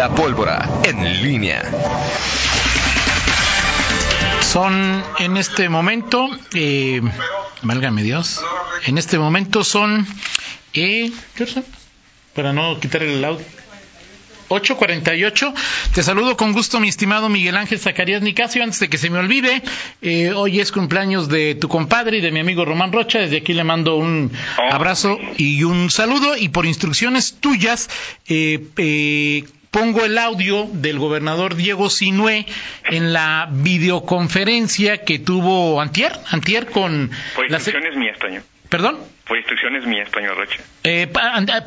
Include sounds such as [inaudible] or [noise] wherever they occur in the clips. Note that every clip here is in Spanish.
La pólvora en línea. Son en este momento, eh, válgame Dios, en este momento son, eh, ¿qué son? Para no quitar el audio. 8.48. Te saludo con gusto, mi estimado Miguel Ángel Zacarías Nicasio. Antes de que se me olvide, eh, hoy es cumpleaños de tu compadre y de mi amigo Román Rocha. Desde aquí le mando un abrazo y un saludo. Y por instrucciones tuyas, eh, eh, pongo el audio del gobernador Diego Sinué en la videoconferencia que tuvo Antier, Antier con... Por instrucciones mías, Toño. ¿Perdón? Por instrucciones mías, Toño Rocha. Eh,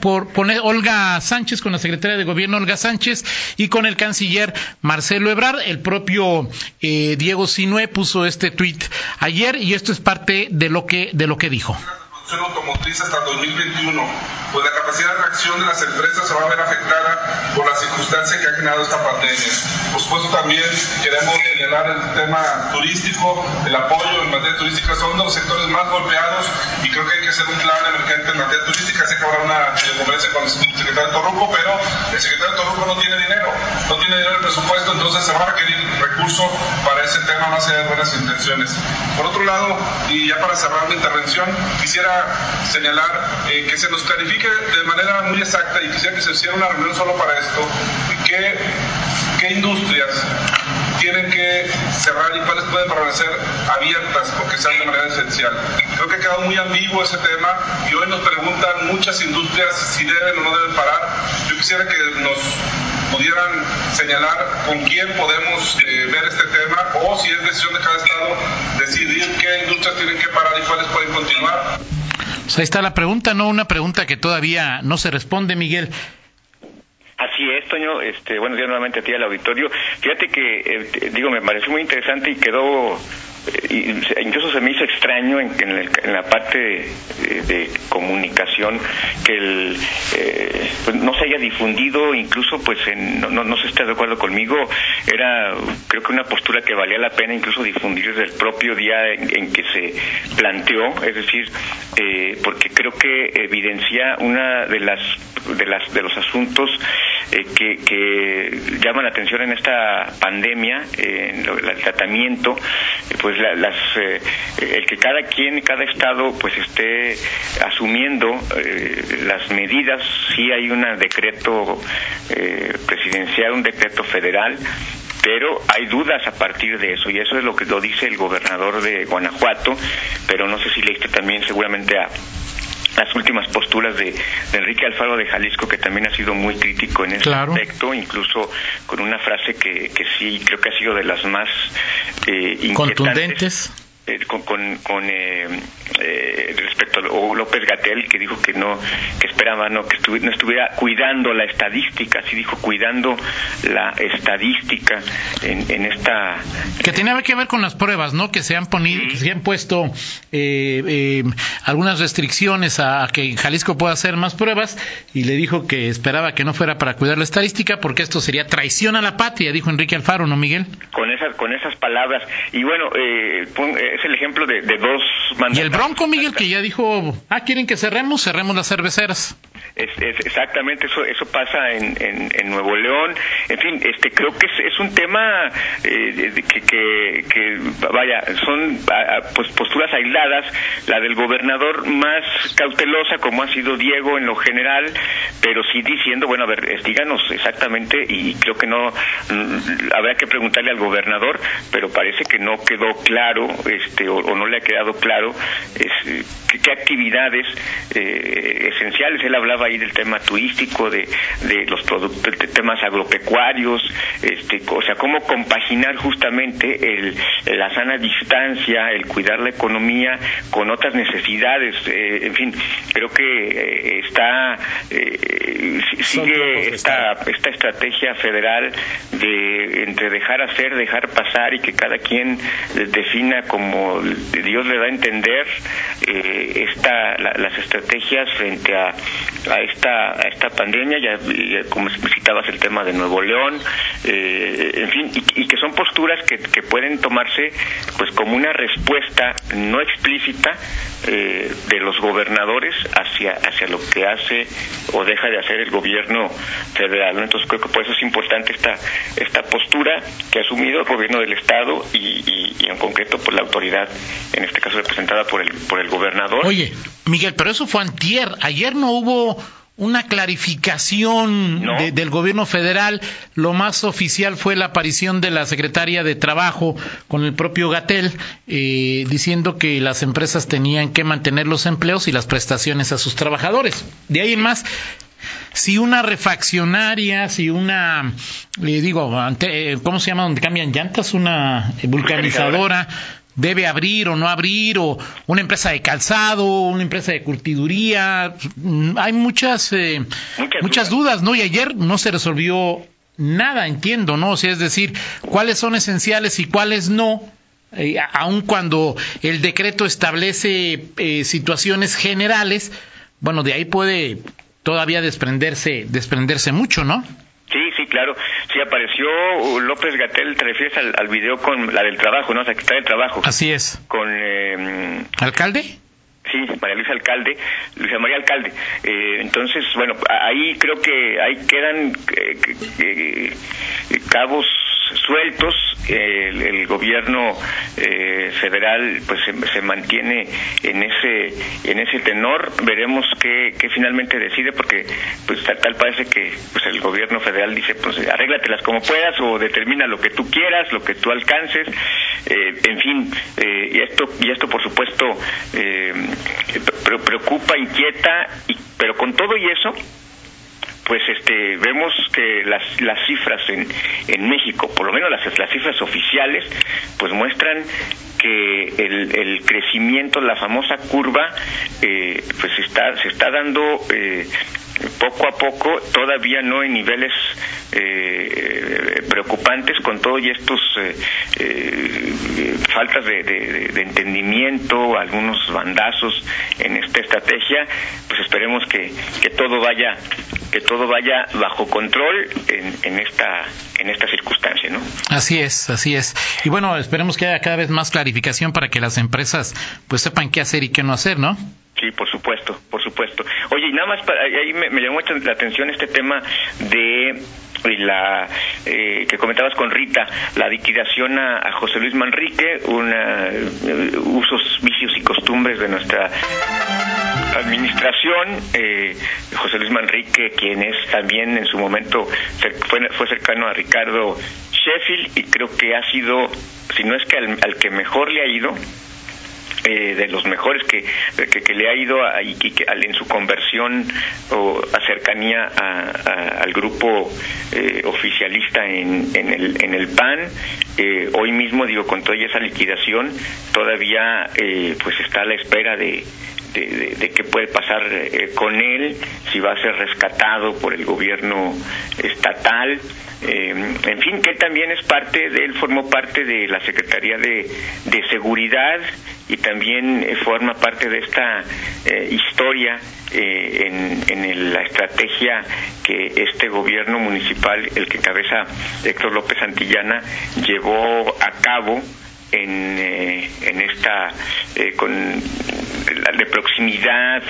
por poner Olga Sánchez, con la secretaria de Gobierno Olga Sánchez y con el canciller Marcelo Ebrard. El propio eh, Diego Sinué puso este tuit ayer y esto es parte de lo que, de lo que dijo automotriz hasta 2021, pues la capacidad de reacción de las empresas se va a ver afectada por la circunstancia que ha generado esta pandemia. Por supuesto también queremos señalar el tema turístico, el apoyo en materia turística son los sectores más golpeados y creo que hay que hacer un plan emergente en materia turística. Sé que habrá una conferencia con el secretario Torruco, pero el secretario Torruco no tiene dinero, no tiene dinero el presupuesto, entonces se va a requerir recursos para ese tema más allá de buenas intenciones. Por otro lado, y ya para cerrar mi intervención, quisiera señalar eh, que se nos clarifique de manera muy exacta y quisiera que se hiciera una reunión solo para esto, qué, qué industrias tienen que cerrar y cuáles pueden permanecer abiertas porque sean de manera esencial. Creo que ha quedado muy ambiguo ese tema y hoy nos preguntan muchas industrias si deben o no deben parar. Yo quisiera que nos pudieran señalar con quién podemos eh, ver este tema o si es decisión de cada estado decidir qué industrias tienen que parar y cuáles pueden continuar. Pues ahí está la pregunta, no una pregunta que todavía no se responde, Miguel. Así es, Toño. Este, buenos días nuevamente a ti al auditorio. Fíjate que, eh, digo, me pareció muy interesante y quedó incluso se me hizo extraño en, en, la parte de, comunicación que el, eh, pues no se haya difundido, incluso pues no, no, se esté de acuerdo conmigo, era creo que una postura que valía la pena incluso difundir desde el propio día en, que se planteó, es decir, eh, porque creo que evidencia una de las de las de los asuntos eh, que, que llaman la atención en esta pandemia, en el tratamiento, pues pues las, eh, el que cada quien, cada estado, pues esté asumiendo eh, las medidas. Sí hay un decreto eh, presidencial, un decreto federal, pero hay dudas a partir de eso y eso es lo que lo dice el gobernador de Guanajuato, pero no sé si leíste también seguramente a las últimas posturas de, Enrique Alfaro de Jalisco, que también ha sido muy crítico en ese aspecto, incluso con una frase que, que sí creo que ha sido de las más eh, contundentes con, con, con eh, eh, respecto a López Gatel que dijo que no que esperaba no que no estuviera cuidando la estadística sí dijo cuidando la estadística en, en esta que tenía que ver con las pruebas no que se han ponido que se han puesto algunas restricciones a, que Jalisco pueda hacer más pruebas y le dijo que esperaba que no fuera para cuidar la estadística porque esto sería traición a la patria dijo Enrique Alfaro no Miguel con esas con esas palabras. Y bueno eh, es el ejemplo de, dos Y el Bronco, Miguel, que ya dijo, ah, ¿quieren que cerremos? Cerremos las cerveceras. Es, exactamente, eso eso pasa en, en, Nuevo León. En fin, este creo que es, un tema eh, que, que, vaya, son pues posturas aisladas. La del gobernador más cautelosa, como ha sido Diego en lo general, pero sí diciendo, bueno, a ver, díganos exactamente, y creo que no, mm, habrá que preguntarle al gobernador, pero parece que no quedó claro este o, no le ha quedado claro es, qué, actividades eh, esenciales. Él hablaba ahí del tema turístico, de, de los productos, de temas agropecuarios, este, o sea, cómo compaginar justamente el, la sana distancia, el cuidar la economía con otras necesidades. Eh, en fin, creo que eh, está sigue esta, esta estrategia federal de entre dejar hacer, dejar pasar y que cada quien defina como Dios le da a entender eh, esta, las estrategias frente a, a esta a esta pandemia ya, como citabas el tema de Nuevo León en fin y, que son posturas que, que pueden tomarse pues como una respuesta no explícita de los gobernadores hacia hacia lo que hace o deja de hacer el gobierno federal entonces creo que por eso es importante esta esta postura que ha asumido el gobierno del estado y, y en concreto por la autoridad en este caso representada por el por el gobernador. Oye Miguel pero eso fue antier. Ayer no hubo una clarificación del gobierno federal. Lo más oficial fue la aparición de la secretaria de Trabajo con el propio Gatel, eh, diciendo que las empresas tenían que mantener los empleos y las prestaciones a sus trabajadores. De ahí en más, si una refaccionaria, si una, le digo, ante, eh, ¿cómo se llama? Donde cambian llantas, una vulcanizadora debe abrir o no abrir, o una empresa de calzado, una empresa de curtiduría. Hay muchas, eh, muchas, dudas. ¿no? Y ayer no se resolvió nada, entiendo, ¿no? O sea, es decir, cuáles son esenciales y cuáles no. Eh, aun cuando el decreto establece eh, situaciones generales, bueno, de ahí puede todavía desprenderse, desprenderse mucho, ¿no? Claro. Sí, apareció López Gatel, te refieres al, al video con la del trabajo, ¿no? O sea, que está del trabajo. Así es. Con... Eh, ¿Alcalde? Sí, María Luisa Alcalde, Luisa María Alcalde. Eh, entonces, bueno, ahí creo que ahí quedan eh, cabos sueltos. El, gobierno eh, federal pues se, mantiene en ese en ese tenor. Veremos qué, qué finalmente decide porque pues tal, parece que pues el gobierno federal dice pues arréglatelas como puedas o determina lo que tú quieras, lo que tú alcances. Eh, en fin, eh, y esto y esto por supuesto preocupa, inquieta, y, pero con todo y eso pues este vemos que las, las cifras en, en México, por lo menos las, las cifras oficiales, pues muestran que el, el crecimiento, la famosa curva, eh, pues está, se está dando eh, poco a poco, todavía no en niveles eh, preocupantes con todo y estos eh, eh, faltas de, de, entendimiento, algunos bandazos en esta estrategia, pues esperemos que, que todo vaya que todo vaya bajo control en, en esta en esta circunstancia, ¿no? Así es, así es. Y bueno, esperemos que haya cada vez más clarificación para que las empresas pues sepan qué hacer y qué no hacer, ¿no? Sí, por supuesto, por supuesto. Oye, y nada más, para, ahí me, llamó la atención este tema de la eh, que comentabas con Rita, la liquidación a, José Luis Manrique, una, eh, usos, vicios y costumbres de nuestra administración. Eh, José Luis Manrique, quien es también en su momento fue, fue cercano a Ricardo Sheffield y creo que ha sido, si no es que al que mejor le ha ido, eh, de los mejores que, que, le ha ido a, y que, en su conversión o a cercanía al grupo eh, oficialista en, en, el, en el PAN. Eh, hoy mismo, digo, con toda esa liquidación, todavía pues está a la espera de, de, qué puede pasar con él, si va a ser rescatado por el gobierno estatal. en fin, que también es parte de él, formó parte de la Secretaría de, Seguridad y también eh, forma parte de esta eh, historia eh, en la estrategia que este gobierno municipal, el que cabeza Héctor López Santillana, llevó a cabo en, en esta con la de proximidad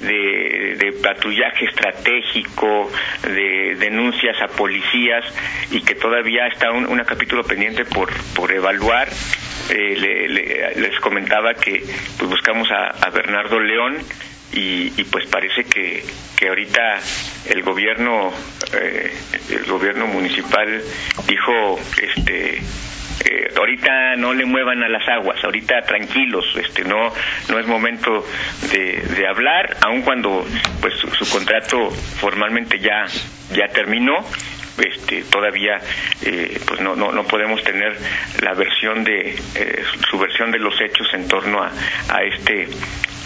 de, de, patrullaje estratégico de denuncias a policías y que todavía está un, capítulo pendiente por por evaluar. Eh, les comentaba que pues buscamos a, Bernardo León y, pues parece que, que ahorita el gobierno eh, el gobierno municipal dijo este ahorita no le muevan a las aguas, ahorita tranquilos, este no no es momento de, de hablar, aun cuando pues su, su, contrato formalmente ya ya terminó este, todavía eh, pues no, no, no podemos tener la versión de eh, su versión de los hechos en torno a, a este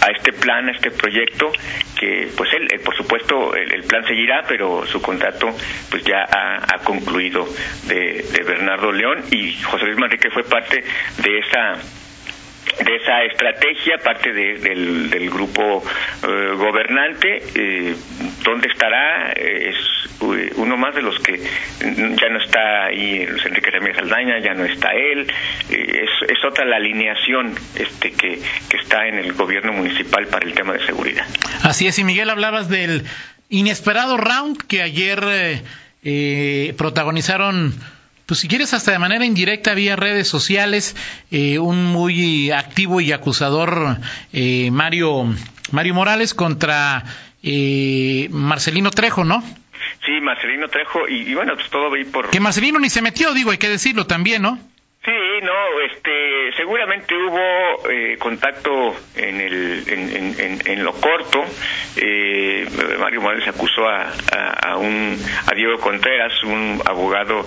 a este plan, a este proyecto, que pues él, por supuesto, el, plan seguirá, pero su contrato pues ya ha, concluido de, de, Bernardo León y José Luis Manrique fue parte de esa de esa estrategia, parte de, del, del, grupo eh, gobernante, eh, dónde estará, es uno más de los que ya no está ahí Luis Enrique Ramírez Aldaña, ya no está él, es, es otra la alineación este que, que está en el gobierno municipal para el tema de seguridad. Así es, y Miguel, hablabas del inesperado round que ayer eh, eh, protagonizaron pues si quieres hasta de manera indirecta vía redes sociales, eh, un muy activo y acusador eh, Mario Mario Morales contra eh, Marcelino Trejo, ¿no? Sí, Marcelino Trejo, y, y bueno, pues todo ahí por... Que Marcelino ni se metió, digo, hay que decirlo también, ¿no? Sí, no, este, seguramente hubo eh, contacto en, el, en, en, lo corto. Eh, Mario Morales acusó a, a, un, a Diego Contreras, un abogado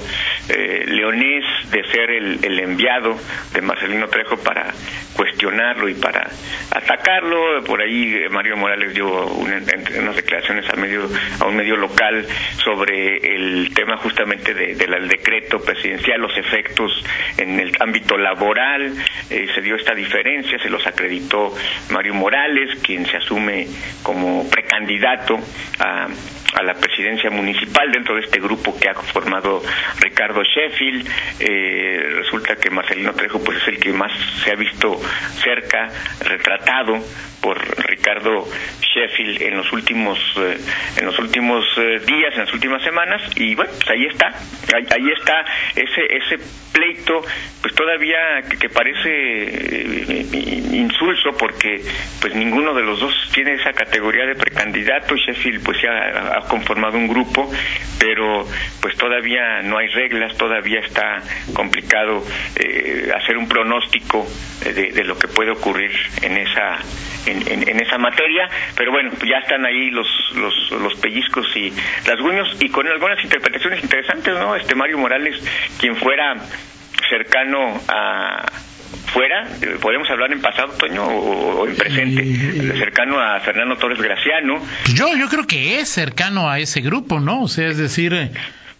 eh, leonés, de ser el, el, enviado de Marcelino Trejo para cuestionarlo y para atacarlo. Por ahí eh, Mario Morales dio una, unas declaraciones a, medio, a un medio local sobre el tema justamente de, del decreto presidencial, los efectos en el ámbito laboral eh, se dio esta diferencia, se los acreditó Mario Morales, quien se asume como precandidato a, la presidencia municipal dentro de este grupo que ha formado Ricardo Sheffield. Eh, resulta que Marcelino Trejo pues es el que más se ha visto cerca, retratado por Ricardo Sheffield en los últimos eh, en los últimos eh, días, en las últimas semanas y bueno, pues ahí está, ahí, ahí está ese ese pleito pues todavía que, que parece eh, insulso porque pues ninguno de los dos tiene esa categoría de precandidato, Sheffield pues ya ha, conformado un grupo, pero pues todavía no hay reglas, todavía está complicado eh, hacer un pronóstico de, de, lo que puede ocurrir en esa en, en, en, esa materia, pero bueno, ya están ahí los, los, los pellizcos y rasguños y con algunas interpretaciones interesantes, ¿no? Este Mario Morales, quien fuera cercano a fuera, podemos hablar en pasado, Toño, o, o en presente, eh, cercano a Fernando Torres Graciano. Yo, yo creo que es cercano a ese grupo, ¿no? O sea, es decir,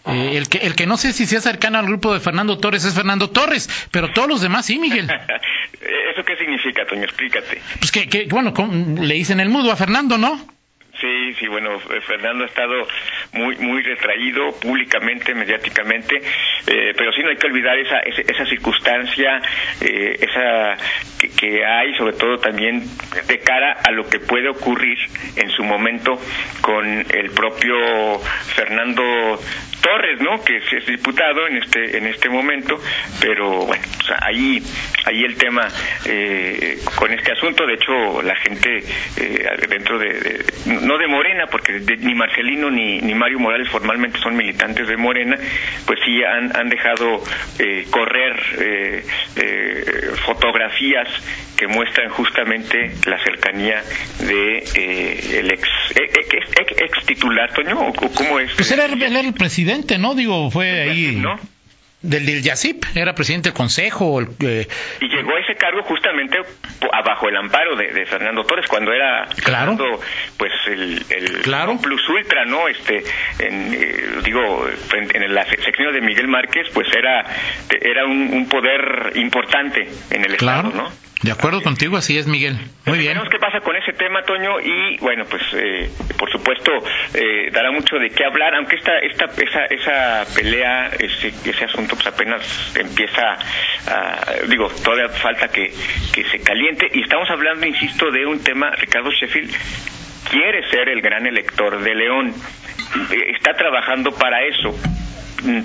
eh, el, que, el que no sé si sea cercano al grupo de Fernando Torres es Fernando Torres, pero todos los demás sí, Miguel. [laughs] ¿Eso qué significa, Toño? Explícate. Pues que, que bueno, le dicen el mudo a Fernando, ¿no? Sí, sí, bueno, Fernando ha estado muy muy retraído públicamente, mediáticamente, eh, pero sí no hay que olvidar esa esa, circunstancia, eh, esa que, hay, sobre todo también de cara a lo que puede ocurrir en su momento con el propio Fernando Torres, ¿no? Que es diputado en este en este momento, pero bueno, o ahí ahí el tema eh, con este asunto, de hecho la gente eh, dentro de, de Morena, porque de, ni Marcelino ni, ni Mario Morales formalmente son militantes de Morena, pues sí han, han dejado eh, correr fotografías que muestran justamente la cercanía de el ex, ex, ex, ex titular Toño, ¿o cómo es? Pues era, era el presidente ¿no? Digo, fue ahí. ¿no? Del, del YACIP, era presidente del consejo. El, eh... Y llegó a ese cargo justamente bajo el amparo de, de Fernando Torres, cuando era claro. Fernando, pues el, el claro. plus ultra, ¿no? Este, en, eh, digo, en, en la sección de Miguel Márquez, pues era, era un, un poder importante en el claro. Estado, ¿no? De acuerdo contigo, así es, Miguel. Muy bien. Veremos qué pasa con ese tema, Toño, y bueno, pues eh, por supuesto eh, dará mucho de qué hablar, aunque esta, esta, esa, esa pelea, ese, ese asunto, pues apenas empieza, a, digo, todavía falta que, que se caliente, y estamos hablando, insisto, de un tema, Ricardo Sheffield quiere ser el gran elector de León, está trabajando para eso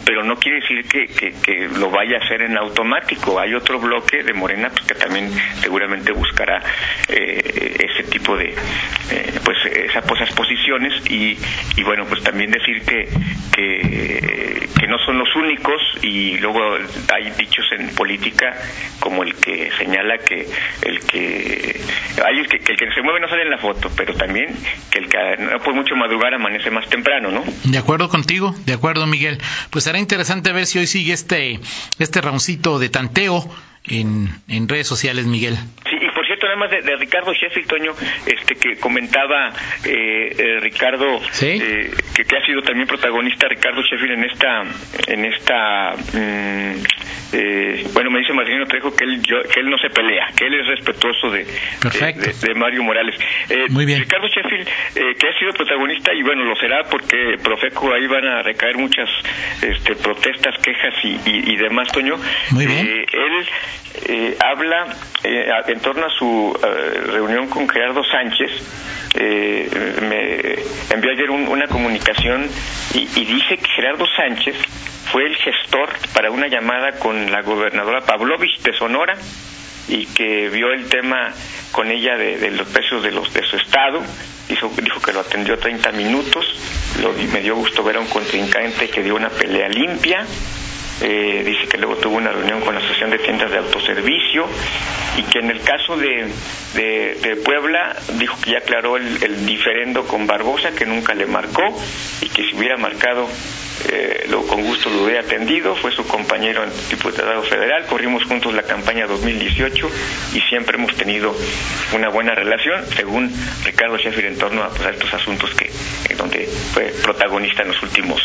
pero no quiere decir que, que, que, lo vaya a hacer en automático. Hay otro bloque de Morena pues, que también seguramente buscará eh, ese tipo de, eh, pues, pues, esas posiciones y, y, bueno, pues también decir que, que, que no son los únicos y luego hay dichos en política como el que señala que el que, hay, que, que el que se mueve no sale en la foto, pero también que el que no puede mucho madrugar amanece más temprano, ¿no? De acuerdo contigo, de acuerdo, Miguel pues será interesante ver si hoy sigue este este roundcito de tanteo en, en redes sociales, Miguel. Sí, cierto, nada más de, Ricardo Sheffield, Toño, este, que comentaba eh, eh Ricardo, eh, que, que, ha sido también protagonista Ricardo Sheffield en esta, en esta, mm, eh, bueno, me dice Marcelino Trejo que él, que él no se pelea, que él es respetuoso de, de, Mario Morales. Muy bien. Ricardo Sheffield, que ha sido protagonista y bueno, lo será porque Profeco ahí van a recaer muchas este, protestas, quejas y, y, y demás, Toño. Muy bien. él eh, habla eh, en torno a su eh, reunión con Gerardo Sánchez. me envió ayer una comunicación y, dice que Gerardo Sánchez fue el gestor para una llamada con la gobernadora Pavlovich de Sonora y que vio el tema con ella de, los precios de los de su estado dijo, dijo que lo atendió 30 minutos lo, me dio gusto ver a un contrincante que dio una pelea limpia eh, dice que luego tuvo una reunión con la Asociación de Tiendas de Autoservicio y que en el caso de, de, Puebla dijo que ya aclaró el, diferendo con Barbosa, que nunca le marcó y que si hubiera marcado eh, lo, con gusto lo hubiera atendido, fue su compañero en diputado federal, corrimos juntos la campaña 2018 y siempre hemos tenido una buena relación, según Ricardo Sheffield, en torno a, pues, estos asuntos que donde fue protagonista en los últimos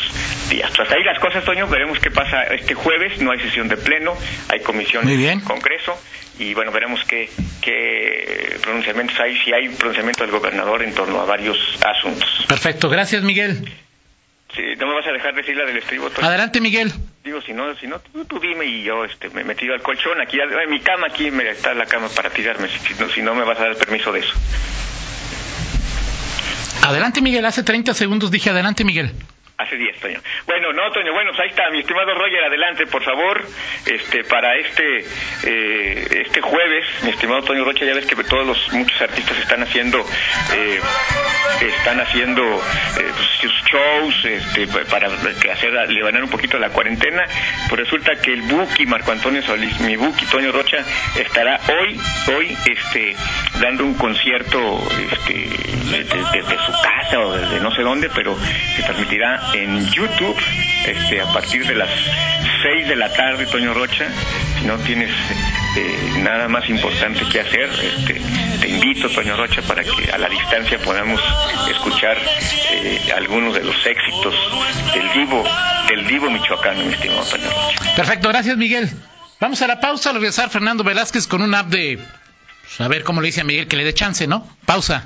días. Tras ahí las cosas, Toño, veremos qué pasa este jueves, no hay sesión de pleno, hay comisión en Congreso y bueno, veremos qué, qué pronunciamientos hay, si hay pronunciamiento del gobernador en torno a varios asuntos. Perfecto, gracias Miguel. Sí, no me vas a dejar decir la del estribo. Adelante, Miguel. Digo, si no, si no tú, dime y yo este, me, me tiro al colchón, aquí en mi cama, aquí me está la cama para tirarme, si, no, si no me vas a dar permiso de eso. Adelante, Miguel, hace 30 segundos dije adelante, Miguel. Hace 10, Toño. Bueno, no, Toño, bueno, pues ahí está, mi estimado Roger, adelante, por favor, este, para este, eh, este jueves, mi estimado Toño Rocha, ya ves que todos los, muchos artistas están haciendo, eh, están haciendo eh, pues, sus shows, este, para hacer, levantar un poquito la cuarentena, pues resulta que el Buki, Marco Antonio Solís, mi Buki, Toño Rocha, estará hoy, hoy, este, dando un concierto, este, desde, su casa o desde no sé dónde, pero se transmitirá en YouTube este, a partir de las 6 de la tarde, Toño Rocha. Si no tienes eh, nada más importante que hacer, este, te invito, Toño Rocha, para que a la distancia podamos escuchar eh, algunos de los éxitos del vivo del vivo michoacano, mi estimado Toño Rocha. Perfecto, gracias Miguel. Vamos a la pausa, lo regresar Fernando Velázquez con un app de... Pues, a ver cómo le dice a Miguel que le dé chance, ¿no? Pausa.